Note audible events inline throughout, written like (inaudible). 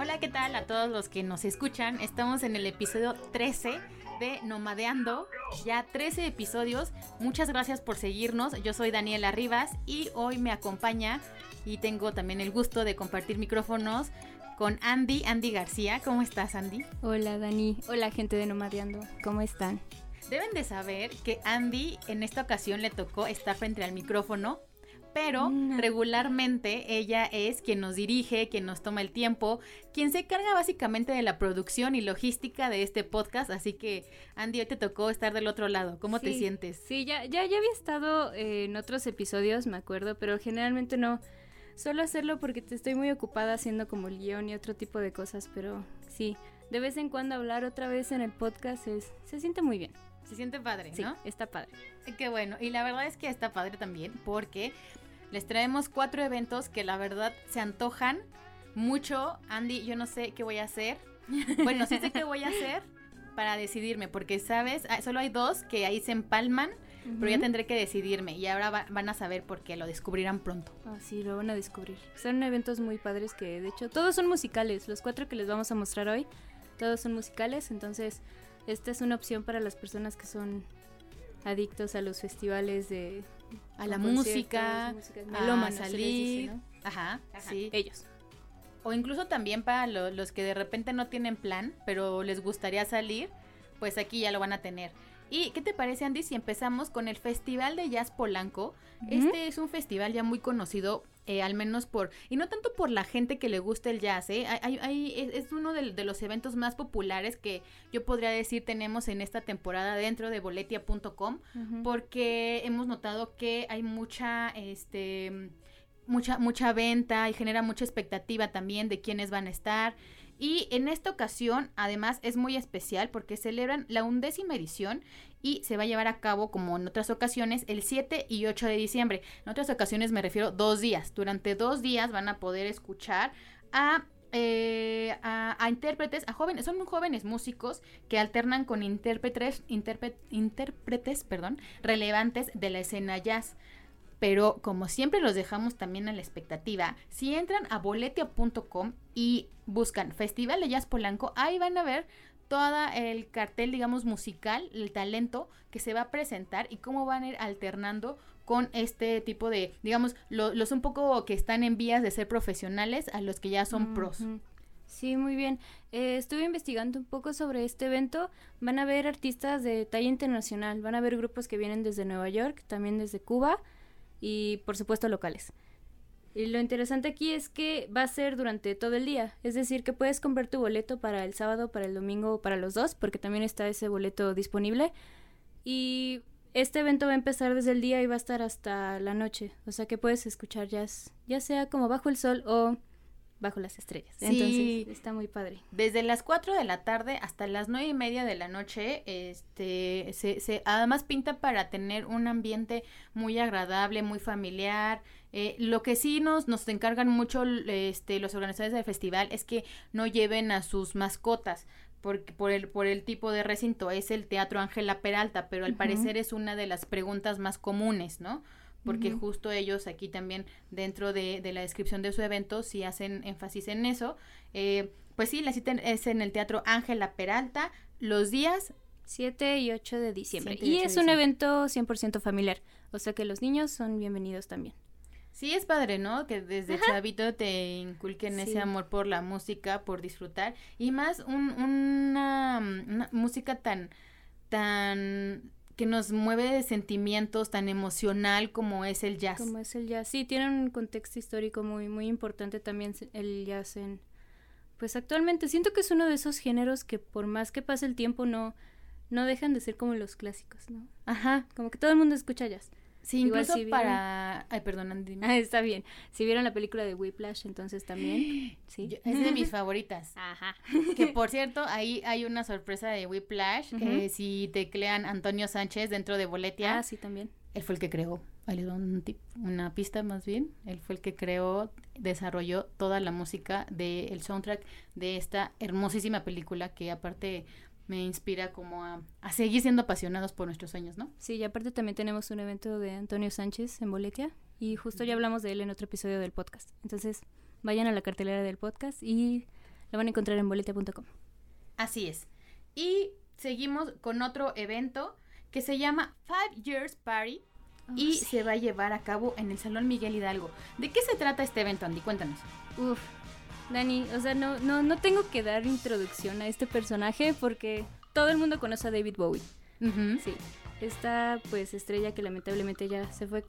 Hola, ¿qué tal a todos los que nos escuchan? Estamos en el episodio 13 de Nomadeando. Ya 13 episodios. Muchas gracias por seguirnos. Yo soy Daniela Rivas y hoy me acompaña y tengo también el gusto de compartir micrófonos con Andy, Andy García. ¿Cómo estás, Andy? Hola, Dani. Hola, gente de Nomadeando. ¿Cómo están? Deben de saber que Andy en esta ocasión le tocó estar frente al micrófono pero regularmente ella es quien nos dirige, quien nos toma el tiempo, quien se carga básicamente de la producción y logística de este podcast, así que Andy, hoy te tocó estar del otro lado, ¿cómo te sientes? Sí, ya, ya, ya había estado eh, en otros episodios, me acuerdo, pero generalmente no. Suelo hacerlo porque te estoy muy ocupada haciendo como el guion y otro tipo de cosas, pero sí, de vez en cuando hablar otra vez en el podcast es, se siente muy bien. Se siente padre, Sí, ¿no? está padre. Qué bueno, y la verdad es que está padre también porque les traemos cuatro eventos que la verdad se antojan mucho. Andy, yo no sé qué voy a hacer. Bueno, sí sé qué voy a hacer para decidirme, porque sabes, Ah, solo hay dos que ahí se empalman, pero ya tendré que decidirme y ahora va- van a saber por qué, lo descubrirán pronto. Ah, sí, lo van a descubrir. Son eventos muy padres que, de hecho, todos son musicales. Los cuatro que les vamos a mostrar hoy, todos son musicales. Entonces, esta es una opción para las personas que son adictos a los festivales de... A la música, a salir, dice, ¿no? ajá, Ajá, sí. Ellos. O incluso también para lo- los que de repente no tienen plan, pero les gustaría salir, pues aquí ya lo van a tener. ¿Y qué te parece, Andy, si empezamos con el Festival de Jazz Polanco? Este es un festival ya muy conocido, eh, al menos por, y no tanto por la gente que le gusta el jazz, ¿eh? Hay- hay- es, es uno de, de los eventos más populares que yo podría decir tenemos en esta temporada dentro de boletia.com porque hemos notado que hay mucha este mucha mucha venta y genera mucha expectativa también de quiénes van a estar y en esta ocasión además es muy especial porque celebran la undécima edición y se va a llevar a cabo como en otras ocasiones el 7 y 8 de diciembre en otras ocasiones me refiero dos días durante dos días van a poder escuchar a eh, a, a intérpretes, a jóvenes, son jóvenes músicos que alternan con intérpretes, intérpre- intérpretes, perdón, relevantes de la escena jazz. Pero como siempre los dejamos también a la expectativa, si entran a boletia.com y buscan Festival de Jazz Polanco, ahí van a ver todo el cartel, digamos, musical, el talento que se va a presentar y cómo van a ir alternando con este tipo de, digamos, lo- los un poco que están en vías de ser profesionales a los que ya son pros. Sí, muy bien. Eh, estuve investigando un poco sobre este evento. Van a haber artistas de talla internacional, van a haber grupos que vienen desde Nueva York, también desde Cuba y por supuesto locales. Y lo interesante aquí es que va a ser durante todo el día, es decir, que puedes comprar tu boleto para el sábado, para el domingo o para los dos, porque también está ese boleto disponible. Y este evento va a empezar desde el día y va a estar hasta la noche, o sea que puedes escuchar jazz, ya sea como bajo el sol o bajo las estrellas. Sí. Entonces está muy padre. Desde las 4 de la tarde hasta las nueve y media de la noche, este, se, se- además pinta para tener un ambiente muy agradable, muy familiar. Eh, lo que sí nos, nos encargan mucho este, los organizadores del festival es que no lleven a sus mascotas. Por el, por el tipo de recinto es el Teatro Ángela Peralta, pero al parecer es una de las preguntas más comunes, ¿no? Porque justo ellos aquí también dentro de, de la descripción de su evento sí hacen énfasis en eso. Eh, pues sí, la cita es en el Teatro Ángela Peralta los días 7 y 8 de diciembre. 7 y Y 8 de es un evento 100% familiar, o sea que los niños son bienvenidos también. Sí, es padre, ¿no? Que desde chavito te inculquen ese amor por la música, por disfrutar. Y más un- una, una música tan, tan, que nos mueve de sentimientos, tan emocional como es el jazz. Como es el jazz. Sí, tiene un contexto histórico muy, muy importante también el jazz en... Pues actualmente siento que es uno de esos géneros que por más que pase el tiempo no, no dejan de ser como los clásicos, ¿no? Ajá. Como que todo el mundo escucha jazz. Sí, Igual incluso si vieron- para... Ay, perdón, dime. Ah, está bien. Si vieron la película de Whiplash, entonces también. (gasps) Sí. Yo- es de mis favoritas. (laughs) Ajá. Que por cierto, ahí hay una sorpresa de Whiplash. Eh, si teclean Antonio Sánchez dentro de Boletia, Ah, sí, también. él fue el que creó, ahí les un tip, una pista más bien, él fue el que creó, desarrolló toda la música del soundtrack de esta hermosísima película que aparte me inspira como a, a, seguir siendo apasionados por nuestros sueños, ¿no? Sí, y aparte también tenemos un evento de Antonio Sánchez en Boletia y justo ya hablamos de él en otro episodio del podcast. Entonces, vayan a la cartelera del podcast y la van a encontrar en boletia.com. Así es. Y seguimos con otro evento que se llama Five Years Party oh, y sí. se va a llevar a cabo en el Salón Miguel Hidalgo. ¿De qué se trata este evento, Andy? Cuéntanos. Uf, Dani, o sea, no, no, no tengo que dar introducción a este personaje porque todo el mundo conoce a David Bowie. Uh -huh. Sí, esta pues estrella que lamentablemente ya se fue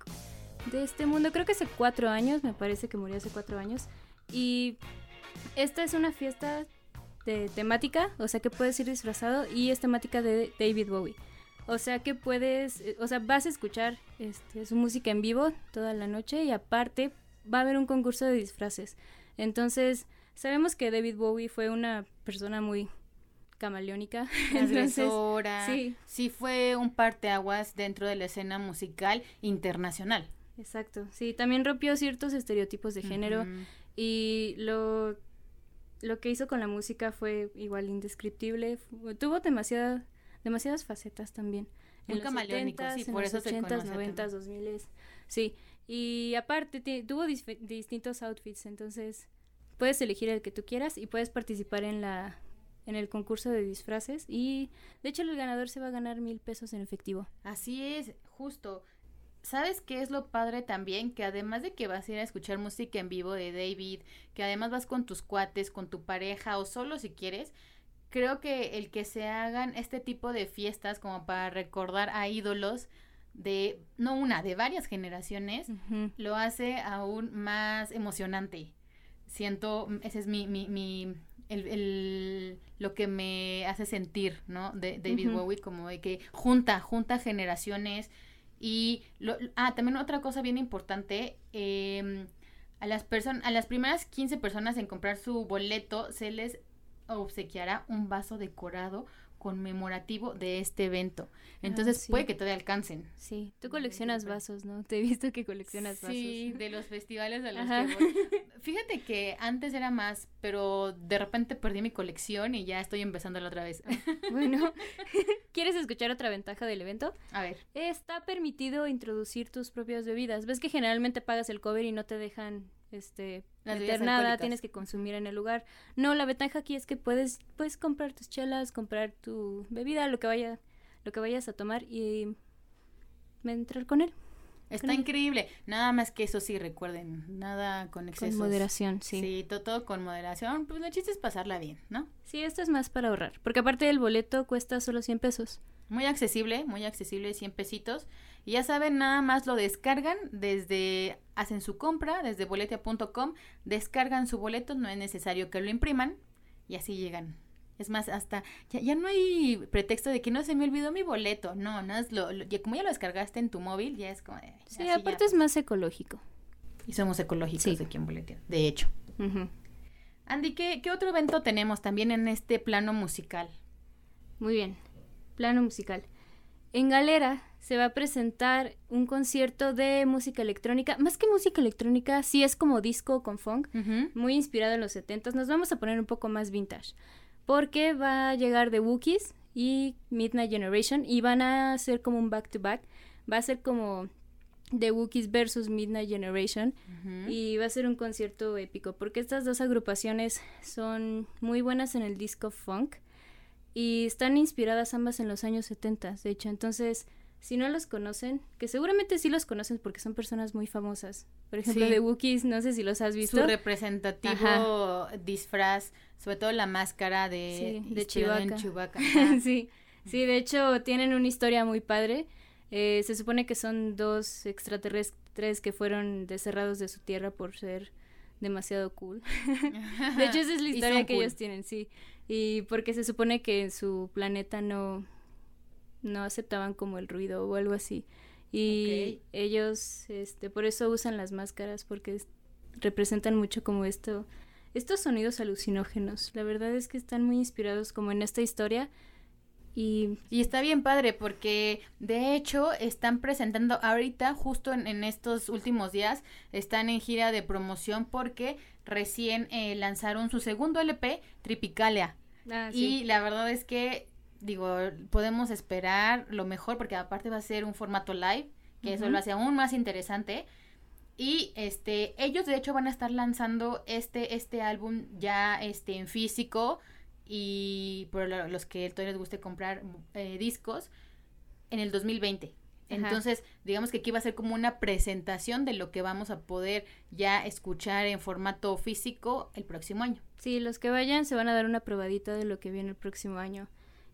de este mundo, creo que hace cuatro años, me parece que murió hace cuatro años. Y esta es una fiesta de temática, o sea que puedes ir disfrazado y es temática de David Bowie. O sea que puedes, o sea, vas a escuchar este, su música en vivo toda la noche y aparte va a haber un concurso de disfraces. Entonces, sabemos que David Bowie fue una persona muy camaleónica. (laughs) Agresora. sí. sí fue un parteaguas dentro de la escena musical internacional. Exacto. Sí, también rompió ciertos estereotipos de género uh -huh. y lo lo que hizo con la música fue igual indescriptible. Tuvo demasiada, demasiadas facetas también. Muy camaleónico, sí, en por los eso 80s, 90s, 2000 Sí, y aparte tuvo distintos outfits, entonces puedes elegir el que tú quieras y puedes participar en la en el concurso de disfraces y de hecho el ganador se va a ganar mil pesos en efectivo. Así es, justo. ¿Sabes qué es lo padre también? Que además de que vas a ir a escuchar música en vivo de David, que además vas con tus cuates, con tu pareja o solo si quieres, creo que el que se hagan este tipo de fiestas como para recordar a ídolos de, no una, de varias generaciones, uh -huh. lo hace aún más emocionante. Siento, ese es mi, mi, mi el, el, lo que me hace sentir, ¿no? De David uh -huh. Bowie, como de que junta, junta generaciones, y lo, ah, también otra cosa bien importante, eh, a las personas, a las primeras 15 personas en comprar su boleto se les obsequiará un vaso decorado conmemorativo de este evento. Entonces ah, sí. puede que todavía alcancen. Sí, tú coleccionas vasos, ¿no? Te he visto que coleccionas vasos. Sí, de los festivales a los Ajá. que voy. Fíjate que antes era más, pero de repente perdí mi colección y ya estoy empezándola otra vez. bueno, (laughs) ¿quieres escuchar otra ventaja del evento? A ver. Está permitido introducir tus propias bebidas. Ves que generalmente pagas el cover y no te dejan este Las meter nada, alcohólicas. tienes que consumir en el lugar. No, la ventaja aquí es que puedes puedes comprar tus chelas, comprar tu bebida, lo que vaya lo que vayas a tomar y entrar con él. Está Con- increíble. Nada más que eso sí, recuerden. Nada con excesos. Con moderación, sí. Sí, to- todo, con moderación. Pues el chiste es pasarla bien, ¿no? Sí, esto es más para ahorrar, porque aparte el boleto cuesta solo 100 pesos. Muy accesible, muy accesible, 100 pesitos. Y ya saben, nada más lo descargan desde, hacen su compra desde boletia.com, descargan su boleto, no es necesario que lo impriman y así llegan. Es más, hasta, ya, ya no hay pretexto de que no se me olvidó mi boleto, no, no es lo, lo- ya como ya lo descargaste en tu móvil, ya es como Sí, aparte ya. es más ecológico. Y somos ecológicos Sí. aquí en Boletia, de hecho. Ujú. Andy, ¿qué, ¿qué otro evento tenemos también en este plano musical? Muy bien. Plano musical. En Galera se va a presentar un concierto de música electrónica. Más que música electrónica, sí es como disco con funk, muy inspirado en los 70 Nos vamos a poner un poco más vintage. Porque va a llegar The Wookiees y Midnight Generation y van a hacer como un back to back. Va a ser como The Wookiees versus Midnight Generation. Y va a ser un concierto épico porque estas dos agrupaciones son muy buenas en el disco funk y están inspiradas ambas en los años 70, de hecho. Entonces, si no los conocen, que seguramente sí los conocen porque son personas muy famosas. Por ejemplo, Sí. The Wookiees, no sé si los has visto. Su representativo disfraz, sobre todo la máscara de, Sí, de Chewbacca. (laughs) Sí, sí, de hecho tienen una historia muy padre. Eh, se supone que son dos extraterrestres que fueron desterrados de su tierra por ser demasiado cool. (laughs) De hecho, esa es la (laughs) historia que cool. ellos tienen, sí. Y porque se supone que en su planeta no, no aceptaban como el ruido o algo así. Y ellos, este, por eso usan las máscaras, porque es- representan mucho como esto, estos sonidos alucinógenos. La verdad es que están muy inspirados como en esta historia. Y, y está bien padre porque de hecho están presentando ahorita, justo en, estos últimos días, están en gira de promoción porque recién eh, lanzaron su segundo LP, Tripicalia. Ah, y la verdad es que, digo, podemos esperar lo mejor porque aparte va a ser un formato live, que eso lo hace aún más interesante. Y este, ellos de hecho van a estar lanzando este, este álbum ya este, en físico y por los que todavía les guste comprar eh, discos en el 2020. Entonces, digamos que aquí va a ser como una presentación de lo que vamos a poder ya escuchar en formato físico el próximo año. Sí, los que vayan se van a dar una probadita de lo que viene el próximo año.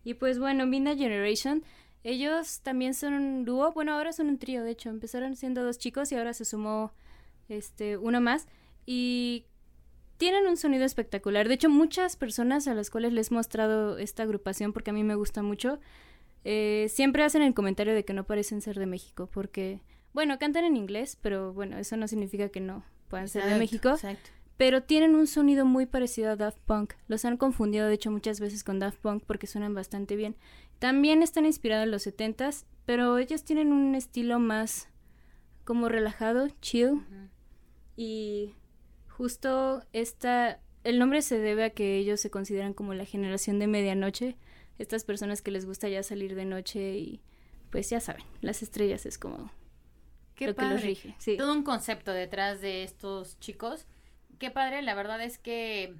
Y pues bueno, Mina Generation, ellos también son un dúo, bueno, ahora son un trío, de hecho, empezaron siendo dos chicos y ahora se sumó este uno más y tienen un sonido espectacular. De hecho, muchas personas a las cuales les he mostrado esta agrupación, porque a mí me gusta mucho, eh, siempre hacen el comentario de que no parecen ser de México, porque, bueno, cantan en inglés, pero bueno, eso no significa que no puedan ser de México. Exacto. Pero tienen un sonido muy parecido a Daft Punk. Los han confundido, de hecho, muchas veces con Daft Punk porque suenan bastante bien. También están inspirados en los 70s, pero ellos tienen un estilo más como relajado, chill. Y Justo esta, el nombre se debe a que ellos se consideran como la generación de medianoche, estas personas que les gusta ya salir de noche y pues ya saben, las estrellas es como Qué lo que los rige. Sí. Todo un concepto detrás de estos chicos. Qué padre, la verdad es que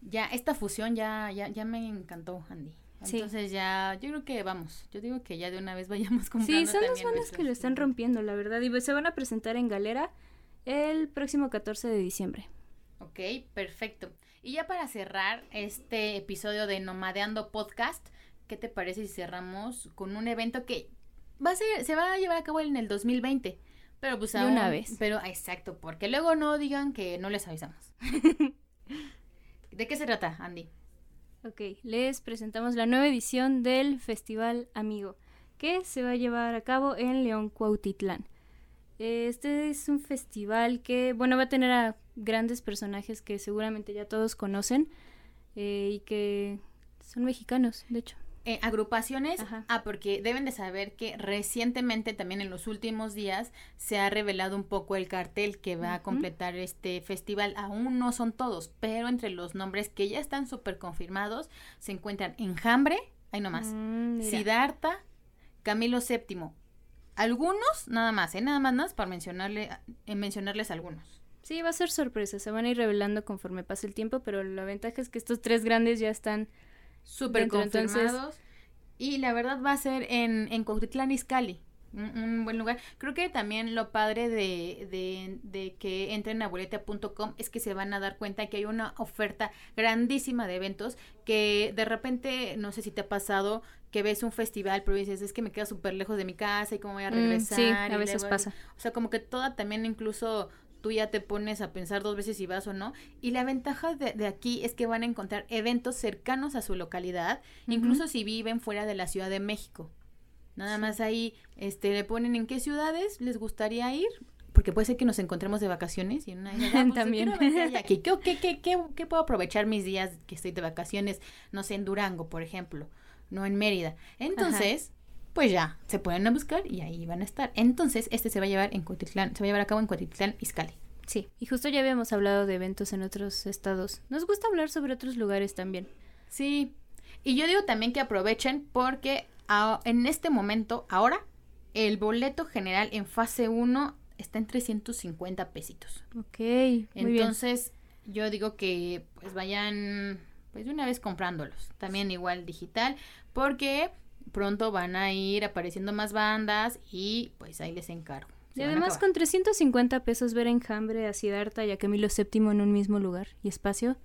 ya esta fusión ya, ya, ya me encantó, Andy. Entonces ya, yo creo que vamos, yo digo que ya de una vez vayamos (laughs) comprando Sí, son las bandas que lo están rompiendo, la verdad. Y pues se van a presentar en Galera el próximo 14 de diciembre. Ok, perfecto. Y ya para cerrar este episodio de Nomadeando Podcast, ¿qué te parece si cerramos con un evento que va a ser, se va a llevar a cabo en el 2020? Pero pues aún, una vez. Pero exacto, porque luego no digan que no les avisamos. (laughs) ¿De qué se trata, Andy? Ok, les presentamos la nueva edición del Festival Amigo, que se va a llevar a cabo en León Cuautitlán. Este es un festival que, bueno, va a tener a grandes personajes que seguramente ya todos conocen eh, y que son mexicanos, de hecho. Eh, agrupaciones, ah, porque deben de saber que recientemente, también en los últimos días, se ha revelado un poco el cartel que va a completar este festival. Aún no son todos, pero entre los nombres que ya están súper confirmados se encuentran Enjambre, ahí nomás, mm, Siddhartha, Camilo VII, algunos, nada más, ¿eh? Nada más, nada para mencionarle, eh, mencionarles algunos. Sí, va a ser sorpresa, se van a ir revelando conforme pase el tiempo, pero la ventaja es que estos tres grandes ya están súper confirmados. Y la verdad va a ser en, en Cuautitlán Izcalli, un, buen lugar. Creo que también lo padre de, de, de que entren a boleta.com es que se van a dar cuenta que hay una oferta grandísima de eventos que de repente, no sé si te ha pasado, que ves un festival, pero dices, es que me queda súper lejos de mi casa y cómo voy a mm, regresar. sí, a veces pasa. O sea, como que toda también incluso tú ya te pones a pensar dos veces si vas o no. Y la ventaja de, aquí es que van a encontrar eventos cercanos a su localidad, incluso si viven fuera de la Ciudad de México. Nada más ahí este, le ponen en qué ciudades les gustaría ir, porque puede ser que nos encontremos de vacaciones y en una pues, también ¿Qué, qué, qué, qué, puedo aprovechar mis días que estoy de vacaciones no sé en Durango por ejemplo no en Mérida. Entonces, pues ya, se pueden a buscar y ahí van a estar. Entonces, este se va a llevar en Cuautitlán, se va a llevar a cabo en Cuautitlán, Izcalli. Sí, y justo ya habíamos hablado de eventos en otros estados. Nos gusta hablar sobre otros lugares también. Sí, y yo digo también que aprovechen porque en este momento, ahora, el boleto general en fase 1 está en 350 pesitos. Ok. Entonces, yo digo que pues vayan pues de una vez comprándolos. También igual digital, porque pronto van a ir apareciendo más bandas y pues ahí les encargo. y además con 350 pesos ver Enjambre a Siddhartha y a Camilo VII en un mismo lugar y espacio,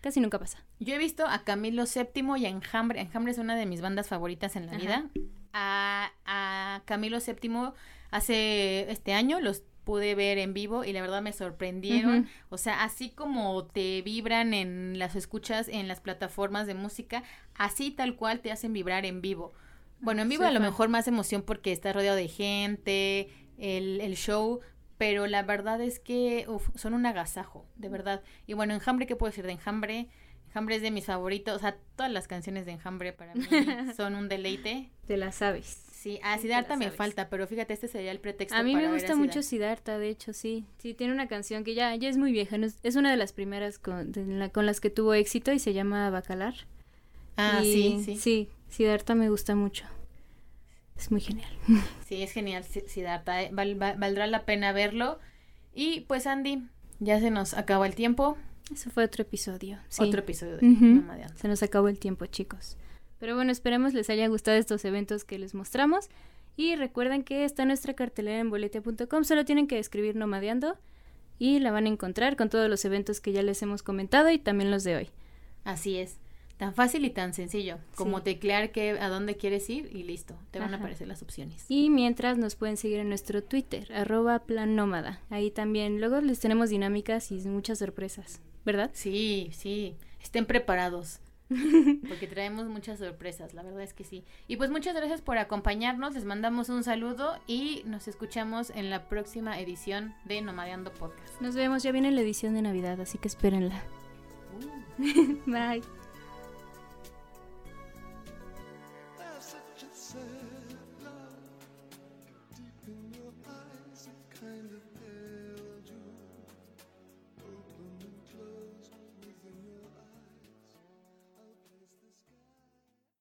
casi nunca pasa. Yo he visto a Camilo VII y a Enjambre. Enjambre es una de mis bandas favoritas en la vida. A, a Camilo VII hace este año los pude ver en vivo y la verdad me sorprendieron. O sea, así como te vibran en las escuchas en las plataformas de música, así tal cual te hacen vibrar en vivo. Bueno, en vivo a lo mejor más emoción porque estás rodeado de gente, el, el show, pero la verdad es que son un agasajo, de verdad. Y bueno, enjambre, ¿qué puedo decir de enjambre? Enjambre es de mis favoritos, o sea, todas las canciones de Enjambre para mí (laughs) son un deleite. Te las sabes. Sí, a Siddhartha me falta, pero fíjate, este sería el pretexto A mí me gusta mucho Siddhartha, de hecho, sí. Sí, tiene una canción que ya, ya es muy vieja, es, una de las primeras con, con las que tuvo éxito y se llama Bacalar. Ah, sí, sí. Sí, Siddhartha me gusta mucho. Es muy genial. (laughs) Sí, es genial Siddhartha, eh, valdrá la pena verlo. Y pues Andy, ya se nos acabó el tiempo. Eso fue otro episodio. Otro episodio de Se nos acabó el tiempo, chicos. Pero bueno, esperemos les haya gustado estos eventos que les mostramos. Y recuerden que está nuestra cartelera en boletia.com. Solo tienen que escribir Nomadeando y la van a encontrar con todos los eventos que ya les hemos comentado y también los de hoy. Así es. Tan fácil y tan sencillo como teclear que, a dónde quieres ir y listo, te van a aparecer las opciones. Y mientras nos pueden seguir en nuestro Twitter, arroba plan nómada. Ahí también, luego les tenemos dinámicas y muchas sorpresas, ¿verdad? Sí, sí, estén preparados. (laughs) porque traemos muchas sorpresas, la verdad es que sí. Y pues muchas gracias por acompañarnos, les mandamos un saludo y nos escuchamos en la próxima edición de Nomadeando Podcast. Nos vemos, ya viene la edición de Navidad, así que espérenla. Uh. (laughs) Bye.